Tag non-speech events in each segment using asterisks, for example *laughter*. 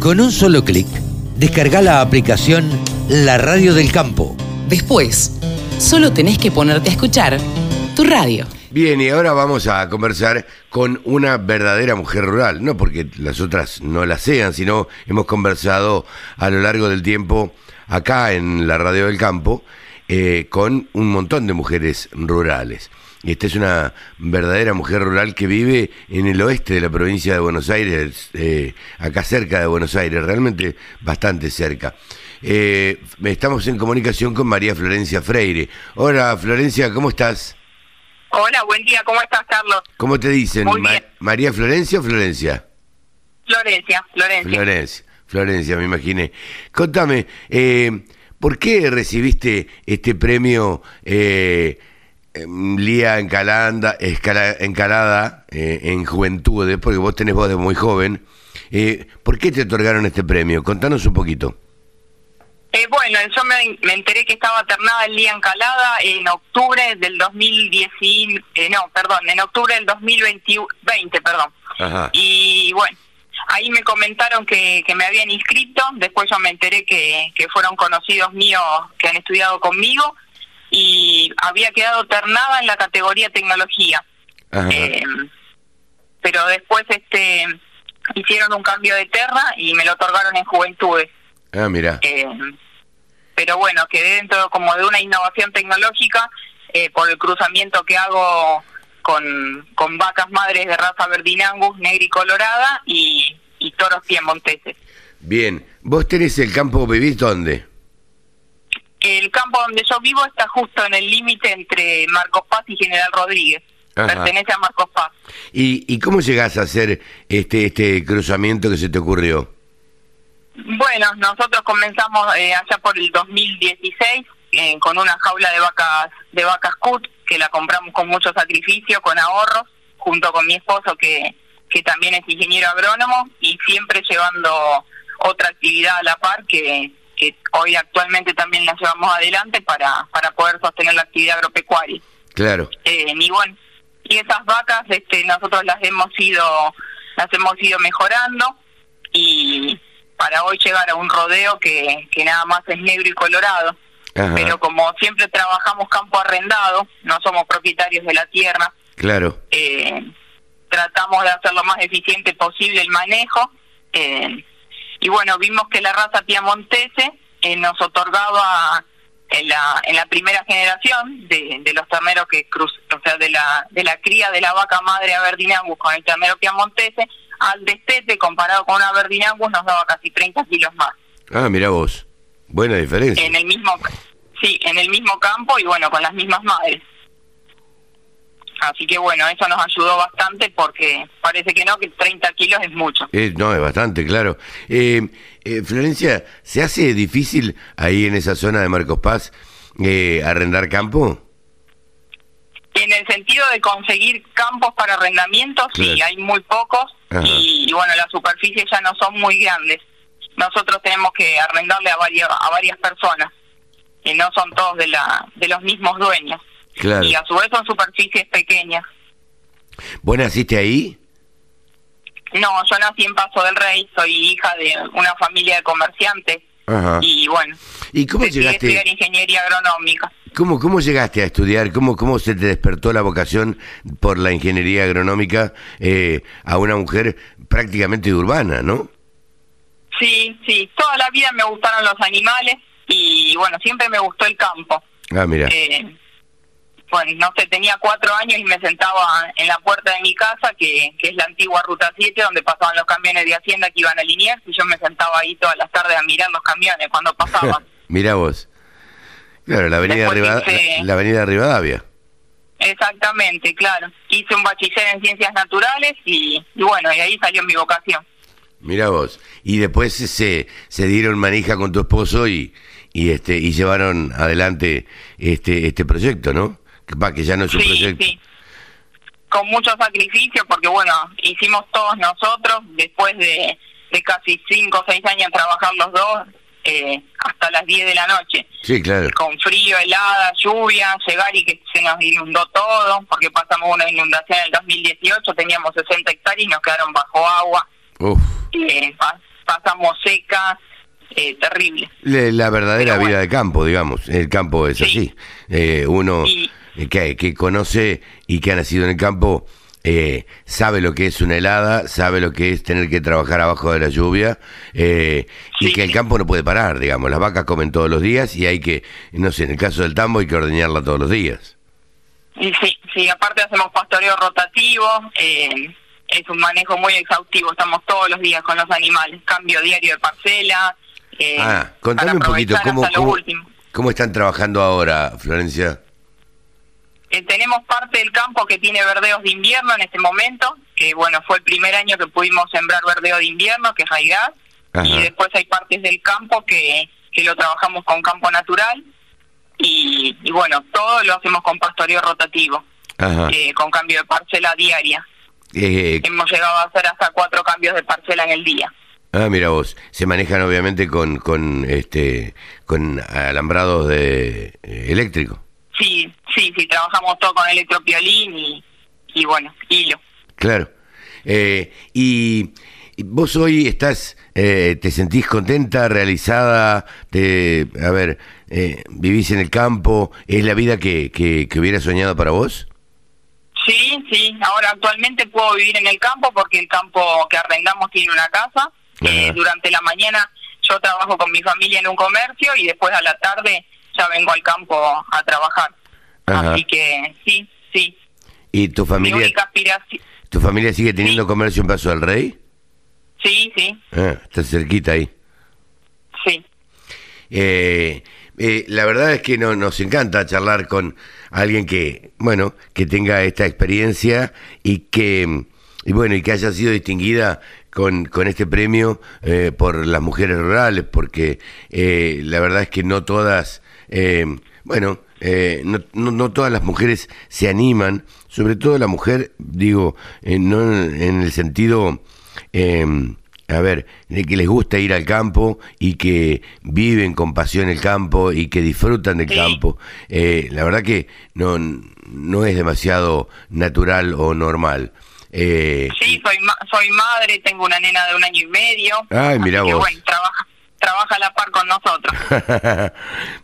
Con un solo clic, descarga la aplicación La Radio del Campo. Después, solo tenés que ponerte a escuchar tu radio. Bien, y ahora vamos a conversar con una verdadera mujer rural, no porque las otras no la sean, sino hemos conversado a lo largo del tiempo acá en la Radio del Campo eh, con un montón de mujeres rurales. Y esta es una verdadera mujer rural que vive en el oeste de la provincia de Buenos Aires, eh, acá cerca de Buenos Aires, realmente bastante cerca. Eh, estamos en comunicación con María Florencia Freire. Hola Florencia, ¿cómo estás? Hola, buen día, ¿cómo estás, Carlos? ¿Cómo te dicen? Muy bien. ¿María Florencia o Florencia? Florencia, Florencia. Florencia, Florencia, me imaginé. Contame, eh, ¿por qué recibiste este premio eh, em, Lía Encalanda, escala- Encalada eh, en Juventudes? Porque vos tenés voz de muy joven. Eh, ¿Por qué te otorgaron este premio? Contanos un poquito. Eh, bueno, yo me, me enteré que estaba ternada el día Encalada en octubre del 2010, y- eh, no, perdón, en octubre del 2020, 20, perdón. Ajá. Y bueno, ahí me comentaron que, que me habían inscrito, después yo me enteré que, que fueron conocidos míos que han estudiado conmigo y había quedado ternada en la categoría tecnología. Eh, pero después este hicieron un cambio de terna y me lo otorgaron en juventudes. Ah, mira. Eh, pero bueno, quedé dentro como de una innovación tecnológica eh, por el cruzamiento que hago con, con vacas madres de raza Verdinangus, negra y colorada y toros piemonteses. Bien. ¿Vos tenés el campo, vivís dónde? El campo donde yo vivo está justo en el límite entre Marcos Paz y General Rodríguez. Ajá. Pertenece a Marcos Paz. ¿Y, ¿Y cómo llegás a hacer este, este cruzamiento que se te ocurrió? Bueno, nosotros comenzamos eh, allá por el 2016 eh, con una jaula de vacas de vacas cut que la compramos con mucho sacrificio, con ahorros, junto con mi esposo que que también es ingeniero agrónomo y siempre llevando otra actividad a la par que, que hoy actualmente también la llevamos adelante para para poder sostener la actividad agropecuaria. Claro. Eh, y bueno, y esas vacas este nosotros las hemos ido las hemos ido mejorando y para hoy llegar a un rodeo que, que nada más es negro y colorado Ajá. pero como siempre trabajamos campo arrendado no somos propietarios de la tierra Claro. eh, tratamos de hacer lo más eficiente posible el manejo eh, y bueno vimos que la raza piamontese eh, nos otorgaba en la en la primera generación de, de los terneros que cruz o sea de la de la cría de la vaca madre Aberdinangus con el ternero piamontese al destete comparado con una Aberdinangus nos daba casi 30 kilos más Ah, mira vos. Buena diferencia. en el mismo sí en el mismo campo y bueno con las mismas madres así que bueno eso nos ayudó bastante porque parece que no que 30 kilos es mucho Eh, no, es bastante, claro. Eh, eh, Florencia, ¿se hace difícil ahí en esa zona de Marcos Paz eh, arrendar campo? en el sentido de conseguir campos para arrendamiento sí Claro. hay muy pocos y, y bueno las superficies ya no son muy grandes nosotros tenemos que arrendarle a varias a varias personas y no son todos de la de los mismos dueños Claro. y a su vez son superficies pequeñas ¿Vos naciste ahí? No, yo nací en Paso del Rey, soy hija de una familia de comerciantes Ajá. y bueno, ¿Y cómo decidí estudiar llegaste? ingeniería agronómica. ¿Cómo, ¿Cómo llegaste a estudiar? ¿Cómo, ¿Cómo se te despertó la vocación por la ingeniería agronómica eh, a una mujer prácticamente urbana, no? Sí, sí, toda la vida me gustaron los animales y bueno, siempre me gustó el campo. Ah, mira. Eh, bueno, no sé, tenía cuatro años y me sentaba en la puerta de mi casa, que, que es la antigua Ruta 7, donde pasaban los camiones de Hacienda que iban a Liniers, y yo me sentaba ahí todas las tardes a mirar los camiones cuando pasaban. *laughs* Mira vos. Claro, la avenida, hice- la avenida Rivadavia. Exactamente, claro. Hice un bachiller en ciencias naturales y, y bueno, y ahí salió mi vocación. Mira vos. Y después se, se dieron manija con tu esposo y, y este y llevaron adelante este este proyecto, ¿no? Pa, que ya no es un Sí, proyecto. sí. Con mucho sacrificio, porque bueno, hicimos todos nosotros, después de, de casi cinco o seis años trabajar los dos, eh, hasta las 10 de la noche. Sí, claro. Con frío, helada, lluvia, llegar y que se nos inundó todo, porque pasamos una inundación en el 2018, teníamos 60 hectáreas y nos quedaron bajo agua. Uf, Eh, pa- pasamos seca, eh, terrible. La verdadera vida de campo, digamos. El campo es así. Eh, uno que, que conoce y que ha nacido en el campo eh, sabe lo que es una helada, sabe lo que es tener que trabajar abajo de la lluvia eh, y que el campo no puede parar, digamos. Las vacas comen todos los días y hay que, no sé, en el caso del tambo hay que ordeñarla todos los días. Y sí, sí, aparte hacemos pastoreo rotativo, eh, es un manejo muy exhaustivo, estamos todos los días con los animales, cambio diario de parcela. ah, contame un poquito cómo, cómo están trabajando ahora, Florencia. Eh, tenemos parte del campo que tiene verdeos de invierno en este momento, que bueno, fue el primer año que pudimos sembrar verdeo de invierno, que es raigaz, y después hay partes del campo que, que lo trabajamos con campo natural, y, bueno, todo lo hacemos con pastoreo rotativo, eh, con cambio de parcela diaria. Eh, Hemos llegado a hacer hasta cuatro cambios de parcela en el día. Ah, mira vos, se manejan obviamente con con este con alambrados de eléctrico. Sí, sí, sí, trabajamos todo con electropiolín y, y bueno, hilo. Claro. Eh, y vos hoy estás, eh, te sentís contenta, realizada, te, a ver, eh, vivís en el campo, ¿es la vida que, que, que hubiera soñado para vos? Sí, sí, ahora actualmente puedo vivir en el campo porque el campo que arrendamos tiene una casa. Eh, durante la mañana yo trabajo con mi familia en un comercio y después a la tarde ya vengo al campo a trabajar. Así que sí, sí. ¿Y tu familia? ¿Tu familia sigue teniendo comercio en Paso del Rey? Sí, sí. Ah, está cerquita ahí. Sí. Eh, eh, la verdad es que no, nos encanta charlar con alguien que, bueno, que tenga esta experiencia y que, y bueno, y que haya sido distinguida con, con este premio eh, por las mujeres rurales, porque eh, la verdad es que no todas, eh, bueno, eh, no, no, todas las mujeres se animan, sobre todo la mujer, digo, eh, no en, el sentido, em, a ver, de que les gusta ir al campo y que viven con pasión el campo y que disfrutan del campo. Eh, la verdad que no, no es demasiado natural o normal. sí, soy, soy madre, tengo una nena de un año y medio. Ay, mira vos. trabaja trabaja a la par con. *laughs*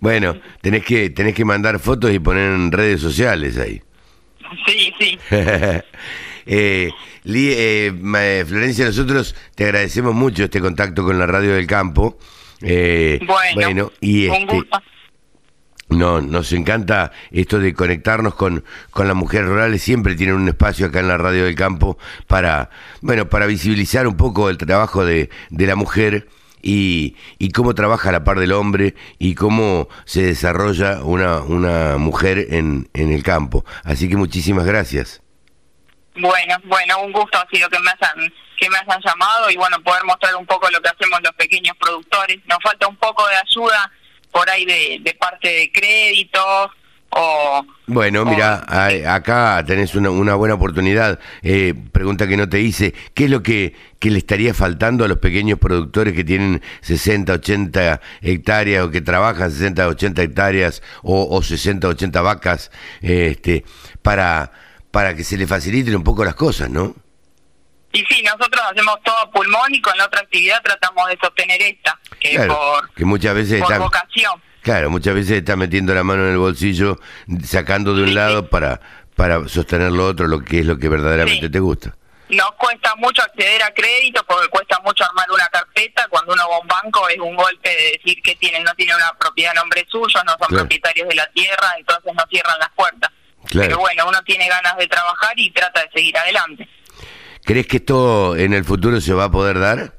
bueno, tenés que tenés que mandar fotos y poner en redes sociales ahí. Sí, sí. *laughs* Eh, eh, Florencia, nosotros te agradecemos mucho este contacto con la radio del campo. Eh, bueno, y este, No, nos encanta esto de conectarnos con, con las mujeres rurales. Siempre tienen un espacio acá en la radio del campo para, bueno, para visibilizar un poco el trabajo de, de la mujer y, y cómo trabaja la par del hombre y cómo se desarrolla una, una mujer en, en el campo. Así que muchísimas gracias. Bueno, bueno, un gusto ha sido que me hayan que me hayan llamado y bueno, poder mostrar un poco lo que hacemos los pequeños productores. Nos falta un poco de ayuda por ahí de parte de créditos, bueno, mira, acá tenés una, una buena oportunidad. Eh, pregunta que no te hice, ¿qué es lo que, que, le estaría faltando a los pequeños productores que tienen 60, 80 hectáreas o que trabajan 60, 80 hectáreas o, o 60, 80 vacas este, para, para que se les faciliten un poco las cosas, ¿no? Y sí, nosotros hacemos todo a pulmón y con la otra actividad tratamos de sostener esta, que por, que muchas veces por vocación. Claro, muchas veces está metiendo la mano en el bolsillo, sacando de un lado para, para sostener lo otro, lo que es lo que verdaderamente te gusta. Nos cuesta mucho acceder a crédito porque cuesta mucho armar una carpeta. Cuando uno va a un banco es un golpe de decir que tienen, no tienen una propiedad a nombre suyo, no son propietarios de la tierra, entonces no cierran las puertas. Pero bueno, uno tiene ganas de trabajar y trata de seguir adelante. ¿Crees que esto en el futuro se va a poder dar?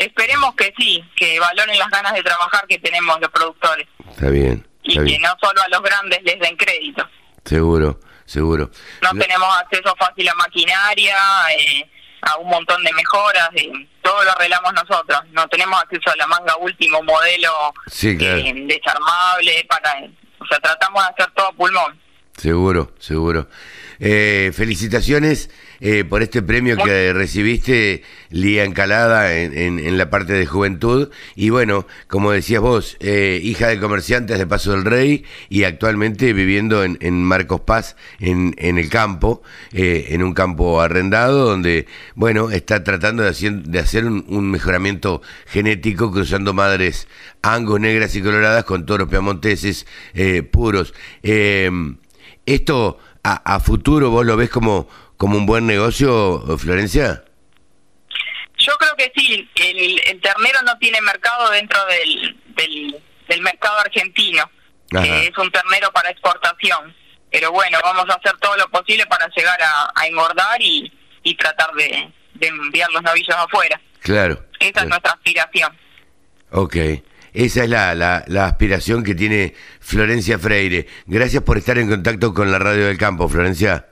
Esperemos que sí, que valoren las ganas de trabajar que tenemos los productores. Está bien. y que no solo a los grandes les den crédito. Seguro, seguro. No, tenemos acceso fácil a maquinaria, eh, a un montón de mejoras, todo lo arreglamos nosotros. No tenemos acceso a la manga último modelo eh, desarmable, para, o sea, tratamos de hacer todo pulmón. Seguro, seguro. Eh, felicitaciones eh, por este premio que recibiste, Lía Encalada, en, en, la parte de juventud. Y bueno, como decías vos, eh, hija de comerciantes de Paso del Rey y actualmente viviendo en, en Marcos Paz, en, en el campo, eh, en un campo arrendado, donde, bueno, está tratando de hacer, de hacer un, mejoramiento genético cruzando madres angos negras y coloradas con toros piamonteses puros. esto a futuro vos lo ves como como un buen negocio, Florencia? Yo creo que sí, el, el ternero no tiene mercado dentro del, del, mercado argentino, es un ternero para exportación, pero bueno, vamos a hacer todo lo posible para llegar a, engordar y, y tratar de, enviar los novillos afuera. Claro. Esa es nuestra aspiración. Ok. Esa es la, la, la, aspiración que tiene Florencia Freire. Gracias por estar en contacto con la Radio del Campo, Florencia.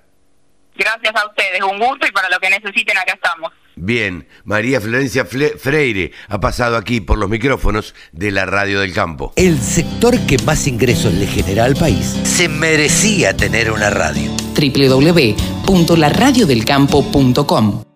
Gracias a ustedes, un gusto y para lo que necesiten acá estamos. Bien, María Florencia Freire ha pasado aquí por los micrófonos de la Radio del Campo. El sector que más ingresos le genera al país se merecía tener una radio. www.laradiodelcampo.com